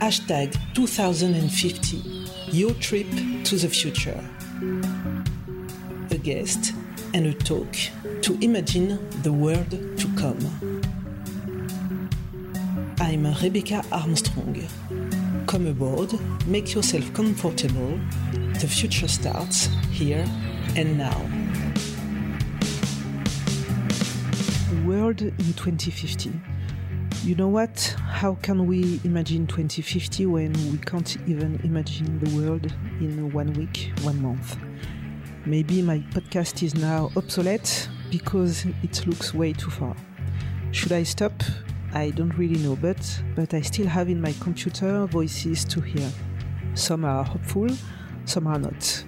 Hashtag 2050, your trip to the future. A guest and a talk to imagine the world to come. I'm Rebecca Armstrong. Come aboard, make yourself comfortable. The future starts here and now. World in 2050. You know what? How can we imagine 2050 when we can't even imagine the world in one week, one month? Maybe my podcast is now obsolete because it looks way too far. Should I stop? I don't really know, but but I still have in my computer voices to hear. Some are hopeful, some are not.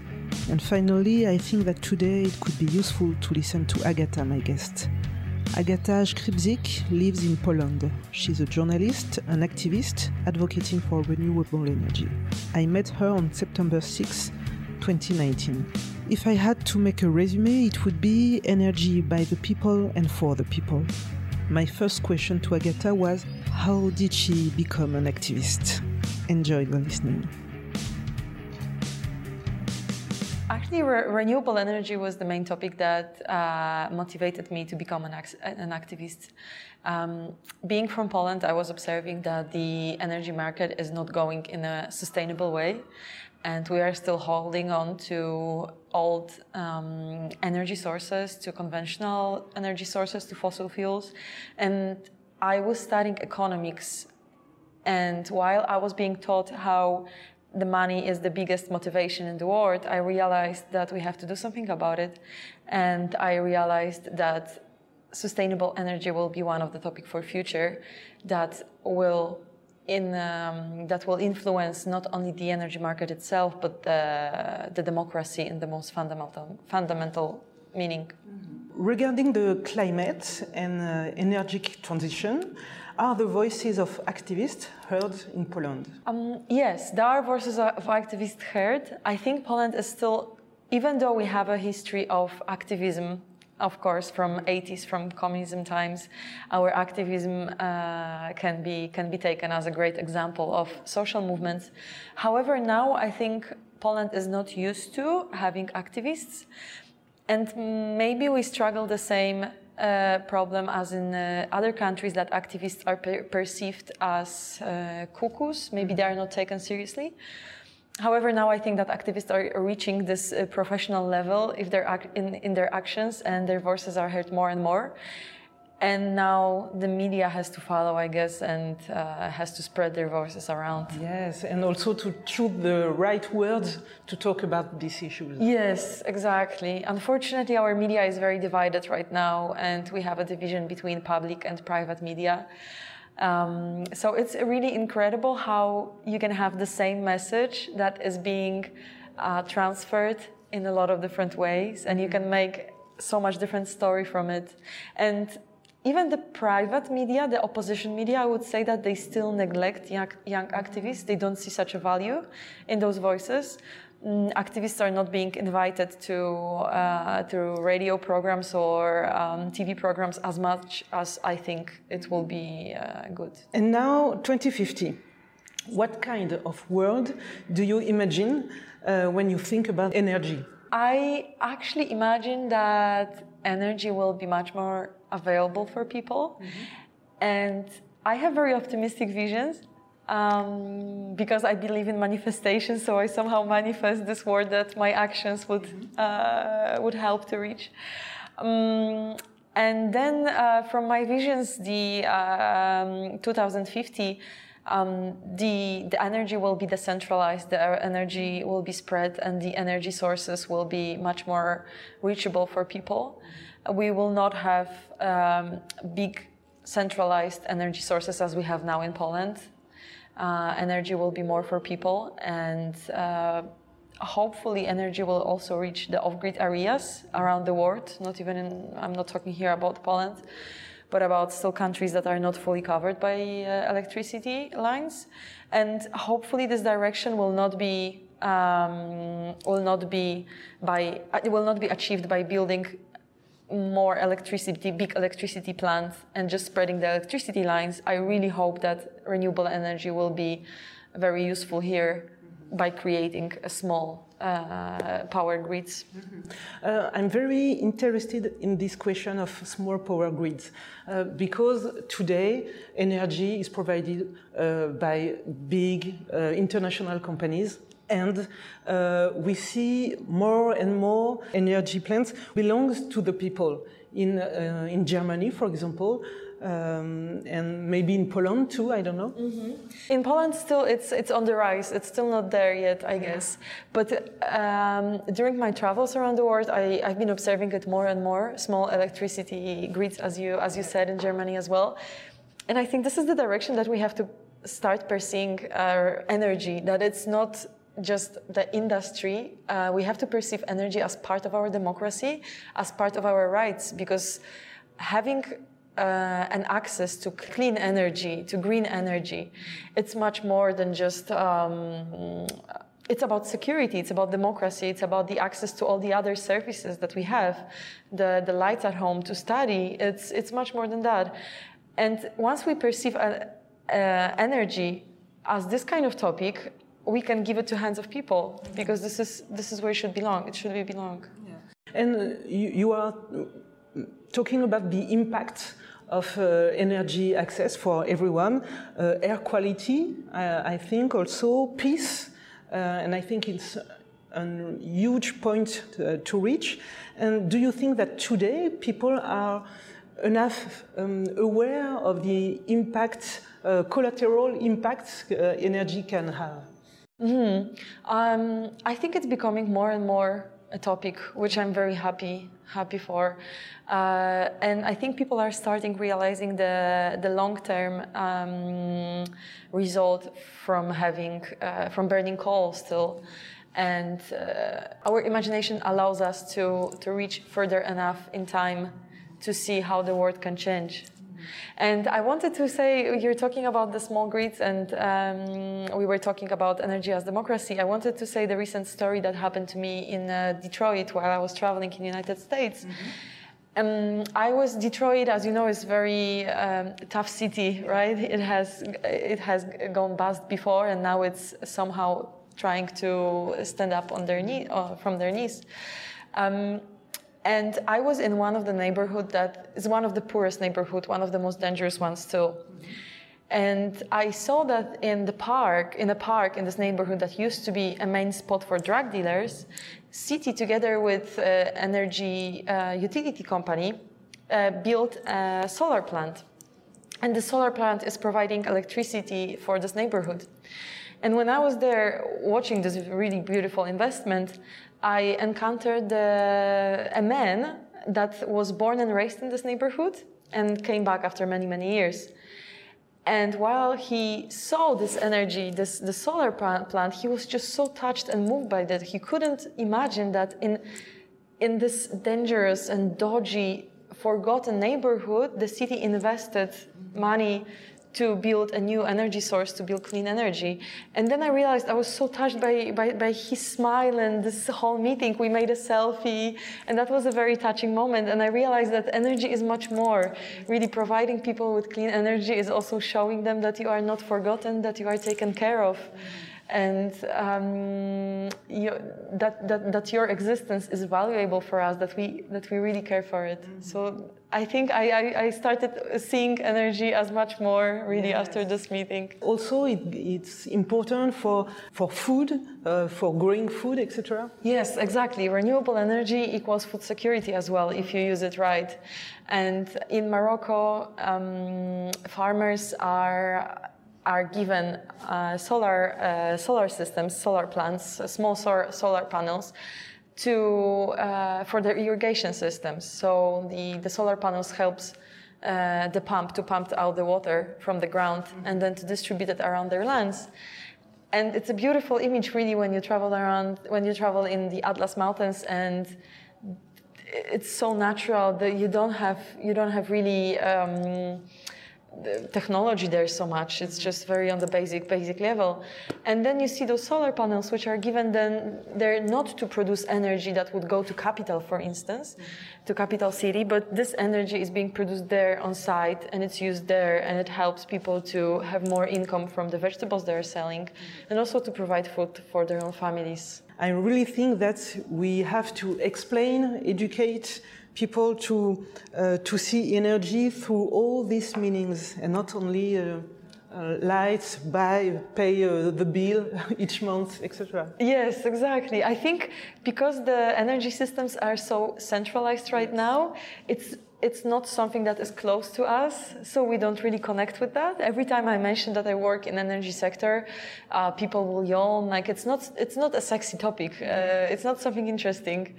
And finally, I think that today it could be useful to listen to Agata, my guest. Agata Skrzypczyk lives in Poland. She's a journalist, an activist advocating for renewable energy. I met her on September 6, 2019. If I had to make a resume, it would be energy by the people and for the people. My first question to Agata was how did she become an activist? Enjoy the listening. Actually, re- renewable energy was the main topic that uh, motivated me to become an, an activist. Um, being from Poland, I was observing that the energy market is not going in a sustainable way, and we are still holding on to old um, energy sources, to conventional energy sources, to fossil fuels. And I was studying economics, and while I was being taught how the money is the biggest motivation in the world, I realized that we have to do something about it. And I realized that sustainable energy will be one of the topic for future that will in um, that will influence not only the energy market itself but the, the democracy in the most fundamental fundamental meaning. Regarding the climate and uh, energy transition, are the voices of activists heard in Poland? Um, yes, there are voices of activists heard. I think Poland is still, even though we have a history of activism, of course, from 80s, from communism times, our activism uh, can be can be taken as a great example of social movements. However, now I think Poland is not used to having activists, and maybe we struggle the same problem as in uh, other countries that activists are per- perceived as uh, cuckoos. Maybe they are not taken seriously. However, now I think that activists are reaching this uh, professional level if they're in, in their actions and their voices are heard more and more. And now the media has to follow, I guess, and uh, has to spread their voices around. Yes, and also to choose the right words to talk about these issues. Yes, exactly. Unfortunately, our media is very divided right now, and we have a division between public and private media. Um, so it's really incredible how you can have the same message that is being uh, transferred in a lot of different ways, and you can make so much different story from it. And even the private media, the opposition media, I would say that they still neglect young, young activists. They don't see such a value in those voices. Mm, activists are not being invited to uh, to radio programs or um, TV programs as much as I think it will be uh, good. And now, 2050. What kind of world do you imagine uh, when you think about energy? I actually imagine that energy will be much more available for people. Mm-hmm. And I have very optimistic visions um, because I believe in manifestation. So I somehow manifest this word that my actions would, mm-hmm. uh, would help to reach. Um, and then uh, from my visions, the um, 2050, um, the, the energy will be decentralized, the energy will be spread, and the energy sources will be much more reachable for people. We will not have um, big centralized energy sources as we have now in Poland. Uh, energy will be more for people, and uh, hopefully, energy will also reach the off-grid areas around the world. Not even in, I'm not talking here about Poland but about still countries that are not fully covered by uh, electricity lines. And hopefully, this direction will not be um, will not be by it will not be achieved by building more electricity, big electricity plants, and just spreading the electricity lines. I really hope that renewable energy will be very useful here by creating a small uh, power grids. Uh, I'm very interested in this question of small power grids uh, because today energy is provided uh, by big uh, international companies and uh, we see more and more energy plants belongs to the people in, in Germany, for example, um, and maybe in Poland too. I don't know. Mm-hmm. In Poland, still it's it's on the rise. It's still not there yet, I guess. But um, during my travels around the world, I, have been observing it more and more. Small electricity grids, as you as you said in Germany as well. And I think this is the direction that we have to start perceiving our energy. That it's not just the industry. Uh, we have to perceive energy as part of our democracy, as part of our rights, because having uh, and access to clean energy, to green energy. It's much more than just. Um, it's about security. It's about democracy. It's about the access to all the other services that we have, the the lights at home to study. It's it's much more than that. And once we perceive uh, uh, energy as this kind of topic, we can give it to hands of people because this is this is where it should belong. It should belong. Yeah. And uh, you, you are talking about the impact of uh, energy access for everyone, uh, air quality, uh, I think also peace, and I think it's a huge point to, to, reach. And do you think that today people are enough um, aware of the impact, uh, collateral impacts uh, energy can have? Mm-hmm. Um, I think it's becoming more and more a topic which I'm very happy happy for. Uh, and I think people are starting realizing the, the long-term um, result from having, uh, from burning coal still. And uh, our imagination allows us to, to reach further enough in time to see how the world can change. And I wanted to say, you're talking about the small grids, and um, we were talking about energy as democracy. I wanted to say the recent story that happened to me in uh, Detroit while I was traveling in the United States. Mm-hmm. Um, I was Detroit, as you know, is very um, tough city, right? It has it has gone bust before, and now it's somehow trying to stand up on their knee uh, from their knees. Um, and I was in one of the neighborhood that is one of the poorest neighborhood, one of the most dangerous ones too. And I saw that in the park, in a park in this neighborhood that used to be a main spot for drug dealers, city together with uh, energy uh, utility company uh, built a solar plant. And the solar plant is providing electricity for this neighborhood. And when I was there watching this really beautiful investment, I encountered uh, a man that was born and raised in this neighborhood and came back after many, many years. And while he saw this energy, this the solar plant, he was just so touched and moved by that. He couldn't imagine that in in this dangerous and dodgy, forgotten neighborhood, the city invested money to build a new energy source, to build clean energy. And then I realized I was so touched by, by, by, his smile and this whole meeting. We made a selfie, and that was a very touching moment. And I realized that energy is much more. Really providing people with clean energy is also showing them that you are not forgotten, that you are taken care of. And um, you, that, that, that your existence is valuable for us, that we, that we really care for it. Mm-hmm. So I think I, I, I, started seeing energy as much more really yes. after this meeting. Also, it, it's important for, for food, uh, for growing food, etc. Yes, exactly. Renewable energy equals food security as well if you use it right. And in Morocco, um, farmers are are given uh, solar uh, solar systems, solar plants, small solar, solar panels to uh, for their irrigation systems. So the, the solar panels helps uh, the pump to pump out the water from the ground mm-hmm. and then to distribute it around their lands. And it's a beautiful image, really, when you travel around, when you travel in the Atlas Mountains, and it's so natural that you don't have you don't have really. Um, the technology there so much. It's just very on the basic basic level. And then you see those solar panels, which are given then they're not to produce energy that would go to capital, for instance, to capital city, but this energy is being produced there on site and it's used there and it helps people to have more income from the vegetables they're selling and also to provide food for their own families. I really think that we have to explain, educate people to, uh, to see energy through all these meanings and not only uh, uh, lights, buy, pay uh, the bill each month, etc. Yes, exactly. I think because the energy systems are so centralized right now, it's it's not something that is close to us, so we don't really connect with that. Every time I mention that I work in energy sector, uh, people will yawn. Like it's not it's not a sexy topic. Uh, it's not something interesting.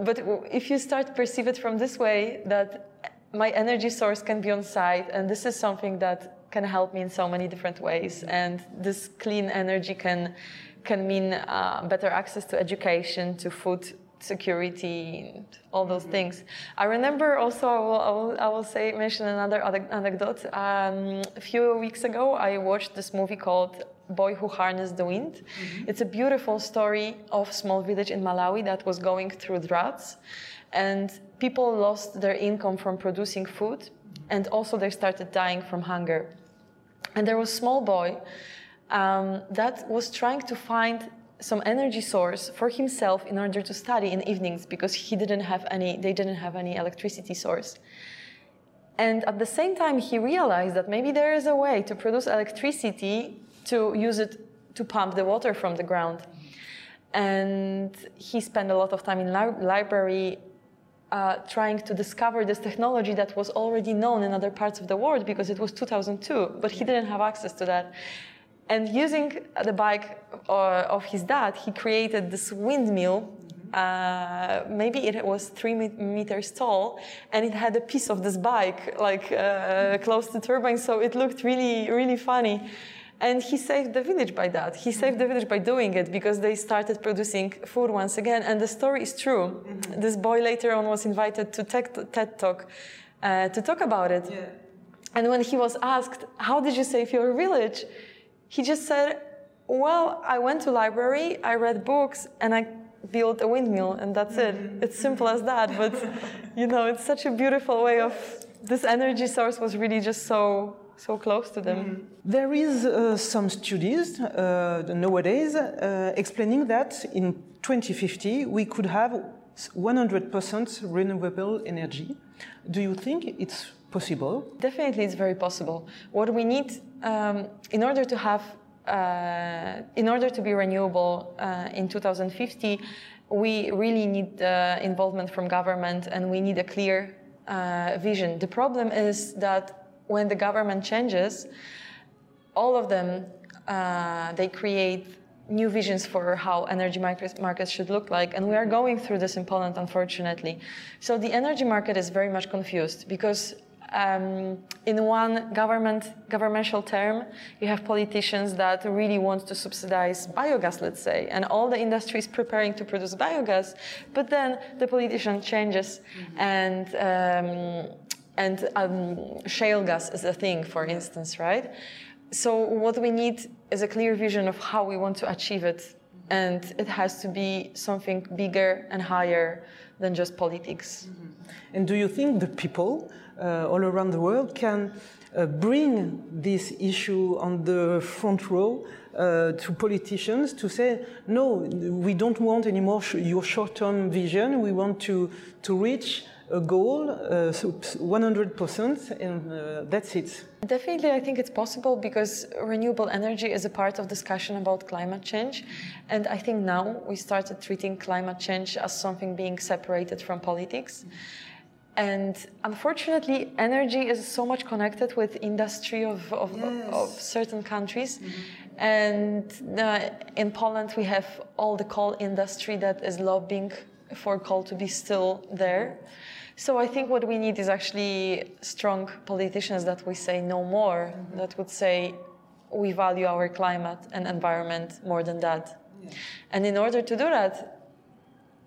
But if you start to perceive it from this way, that my energy source can be on site, and this is something that can help me in so many different ways, and this clean energy can can mean uh, better access to education, to food security, and all those mm-hmm. things. I remember also, I will, I will, I will say, mention another anecdote. Um, a few weeks ago, I watched this movie called Boy Who Harnessed the Wind. Mm-hmm. It's a beautiful story of a small village in Malawi that was going through droughts. And people lost their income from producing food, and also they started dying from hunger. And there was a small boy um, that was trying to find some energy source for himself in order to study in evenings because he didn't have any they didn't have any electricity source and at the same time he realized that maybe there is a way to produce electricity to use it to pump the water from the ground. And he spent a lot of time in li- library uh, trying to discover this technology that was already known in other parts of the world because it was 2002, but he didn't have access to that. And using the bike uh, of his dad, he created this windmill. Uh, maybe it was three meters tall, and it had a piece of this bike like uh, close to turbine, so it looked really, really funny. And he saved the village by that. He saved the village by doing it because they started producing food once again. And the story is true. Mm-hmm. This boy later on was invited to TED Talk uh, to talk about it. Yeah. And when he was asked, How did you save your village? He just said, Well, I went to library, I read books, and I built a windmill, and that's mm-hmm. it. It's simple as that. But, you know, it's such a beautiful way of this energy source was really just so so close to them. Mm. There is uh, some studies uh, nowadays uh, explaining that in 2050 we could have 100% renewable energy. Do you think it's possible? Definitely, it's very possible. What we need um, in order to have, uh, in order to be renewable uh, in 2050, we really need the involvement from government and we need a clear uh, vision. The problem is that when the government changes, all of them uh, they create new visions for how energy markets should look like, and we are going through this in Poland, unfortunately. So the energy market is very much confused because. Um, in one government governmental term, you have politicians that really want to subsidize biogas, let's say, and all the industry is preparing to produce biogas, but then the politician changes mm-hmm. and um, and um, shale gas is a thing, for instance, right? So what we need is a clear vision of how we want to achieve it, and it has to be something bigger and higher than just politics. Mm-hmm. And do you think the people uh, all around the world can uh, bring this issue on the front row uh, to politicians to say, no, we don't want anymore sh- your short-term vision. We want to, to reach a goal, uh, so 100%, and uh, that's it. Definitely, I think it's possible because renewable energy is a part of discussion about climate change. And I think now we started treating climate change as something being separated from politics. And unfortunately, energy is so much connected with industry of, of, yes. of certain countries. Mm-hmm. And uh, in Poland, we have all the coal industry that is lobbying for coal to be still there. So I think what we need is actually strong politicians that we say no more, mm-hmm. that would say we value our climate and environment more than that. Yeah. And in order to do that,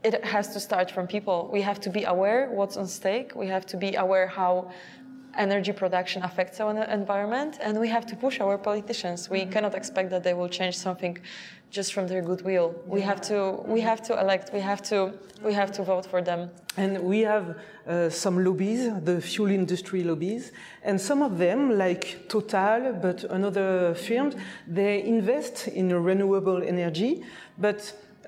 it has to start from people. We have to be aware what's on stake. We have to be aware how energy production affects our environment, and we have to push our politicians. We cannot expect that they will change something just from their goodwill. We have to we have to elect. We have to we have to vote for them. And we have uh, some lobbies, the fuel industry lobbies, and some of them, like Total, but another firms, they invest in renewable energy. But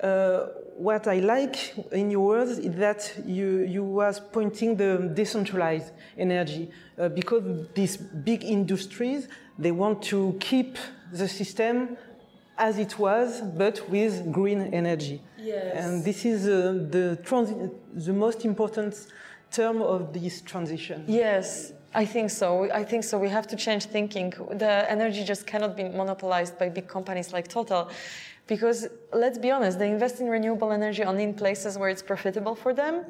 uh, what I like in your words is that you you was pointing the decentralized energy uh, because these big industries they want to keep the system as it was, but with green energy. Yes. And this is uh, the, the most important term of this transition. Yes, I think so. I think so. We have to change thinking. The energy just cannot be monopolized by big companies like Total. Because let's be honest, they invest in renewable energy only in places where it's profitable for them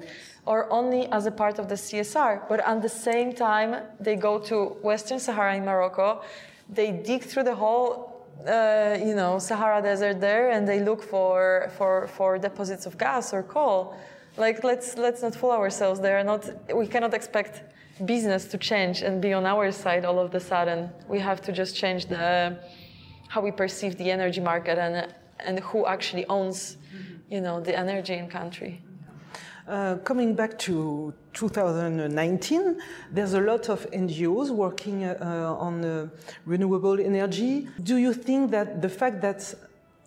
or only as a part of the CSR. But at the same time, they go to Western Sahara in Morocco, they dig through the whole uh, you know, Sahara Desert there, and they look for, for, for deposits of gas or coal. Like, let's, let's not fool ourselves. They are not, we cannot expect business to change and be on our side all of a sudden. We have to just change the, how we perceive the energy market and, and who actually owns, you know, the energy in country. Uh, coming back to 2019, there's a lot of NGOs working uh, on uh, renewable energy. Do you think that the fact that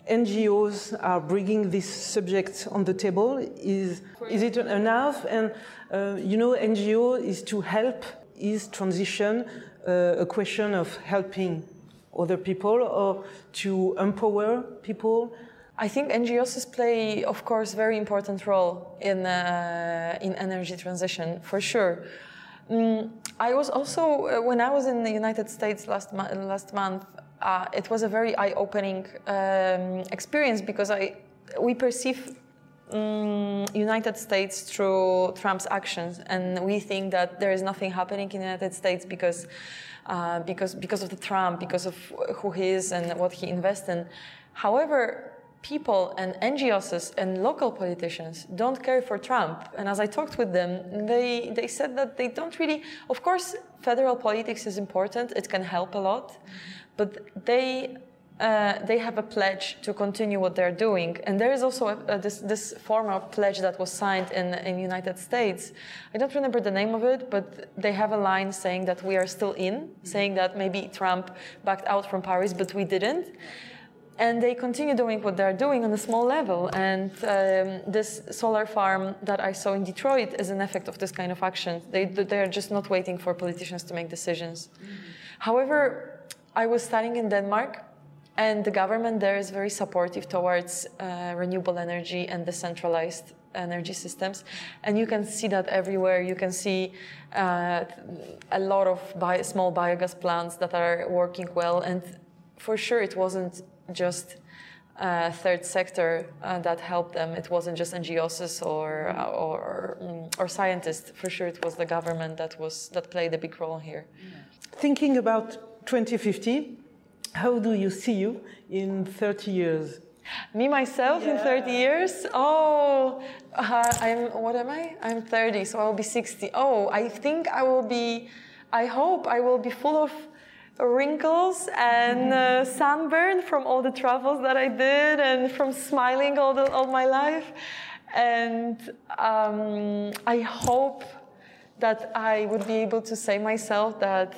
NGOs are bringing this subject on the table is is it enough? And uh, you know, NGO is to help. Is transition uh, a question of helping other people or to empower people? I think NGOs play, of course, very important role in uh, in energy transition for sure. Mm, I was also uh, when I was in the United States last mo- last month. Uh, it was a very eye-opening um, experience because I we perceive um, United States through Trump's actions, and we think that there is nothing happening in the United States because uh, because because of the Trump, because of who he is and what he invests in. However, people and NGOs and local politicians don't care for Trump. And as I talked with them, they, they said that they don't really, of course, federal politics is important, it can help a lot, but they uh, they have a pledge to continue what they're doing. And there is also a, a, this, this formal pledge that was signed in in United States. I don't remember the name of it, but they have a line saying that we are still in, saying that maybe Trump backed out from Paris, but we didn't and they continue doing what they're doing on a small level. And um, this solar farm that I saw in Detroit is an effect of this kind of action. They, they are just not waiting for politicians to make decisions. Mm-hmm. However, I was studying in Denmark, and the government there is very supportive towards uh, renewable energy and decentralized energy systems. And you can see that everywhere. You can see uh, a lot of small biogas plants that are working well. And for sure, it wasn't just uh, third sector uh, that helped them. It wasn't just NGOs or uh, or, mm, or scientists. For sure, it was the government that was that played a big role here. Thinking about 2050, how do you see you in 30 years? Me myself yeah. in 30 years? Oh, uh, I'm what am I? I'm 30, so I will be 60. Oh, I think I will be. I hope I will be full of wrinkles and uh, sunburn from all the travels that I did and from smiling all, the, all my life. And um, I hope that I would be able to say myself that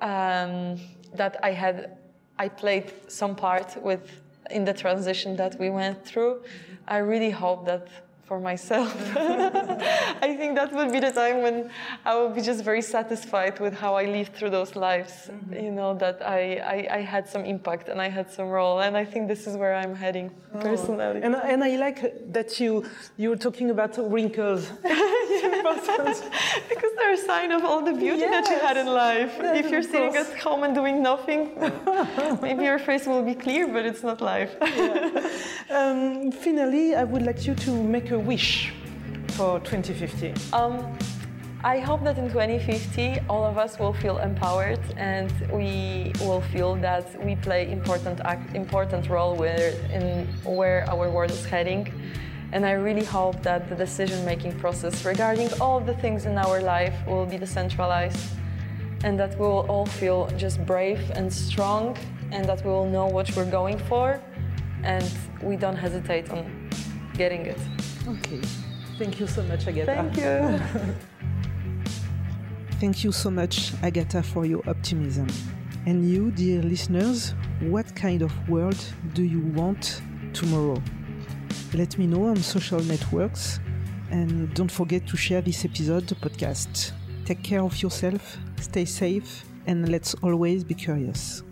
um, that I had I played some part with in the transition that we went through. I really hope that for myself. I think that would be the time when I will be just very satisfied with how I lived through those lives. Mm-hmm. You know, that I, I, I, had some impact and I had some role. And I think this is where I'm heading oh. personally. And, and I like that you, you were talking about wrinkles. because they're a sign of all the beauty yes. that you had in life. Yes, if you're sitting at home and doing nothing, maybe your face will be clear, but it's not life. Yeah. Um, finally, I would like you to make a wish for 2050? Um, I hope that in 2050 all of us will feel empowered and we will feel that we play important important role where in where our world is heading. And I really hope that the decision-making process regarding all the things in our life will be decentralized and that we will all feel just brave and strong, and that we will know what we're going for, and we don't hesitate on getting it. Okay. Thank you so much, Agatha. Thank you. Thank you so much, Agatha, for your optimism. And you, dear listeners, what kind of world do you want tomorrow? Let me know on social networks and don't forget to share this episode, podcast. Take care of yourself, stay safe, and let's always be curious.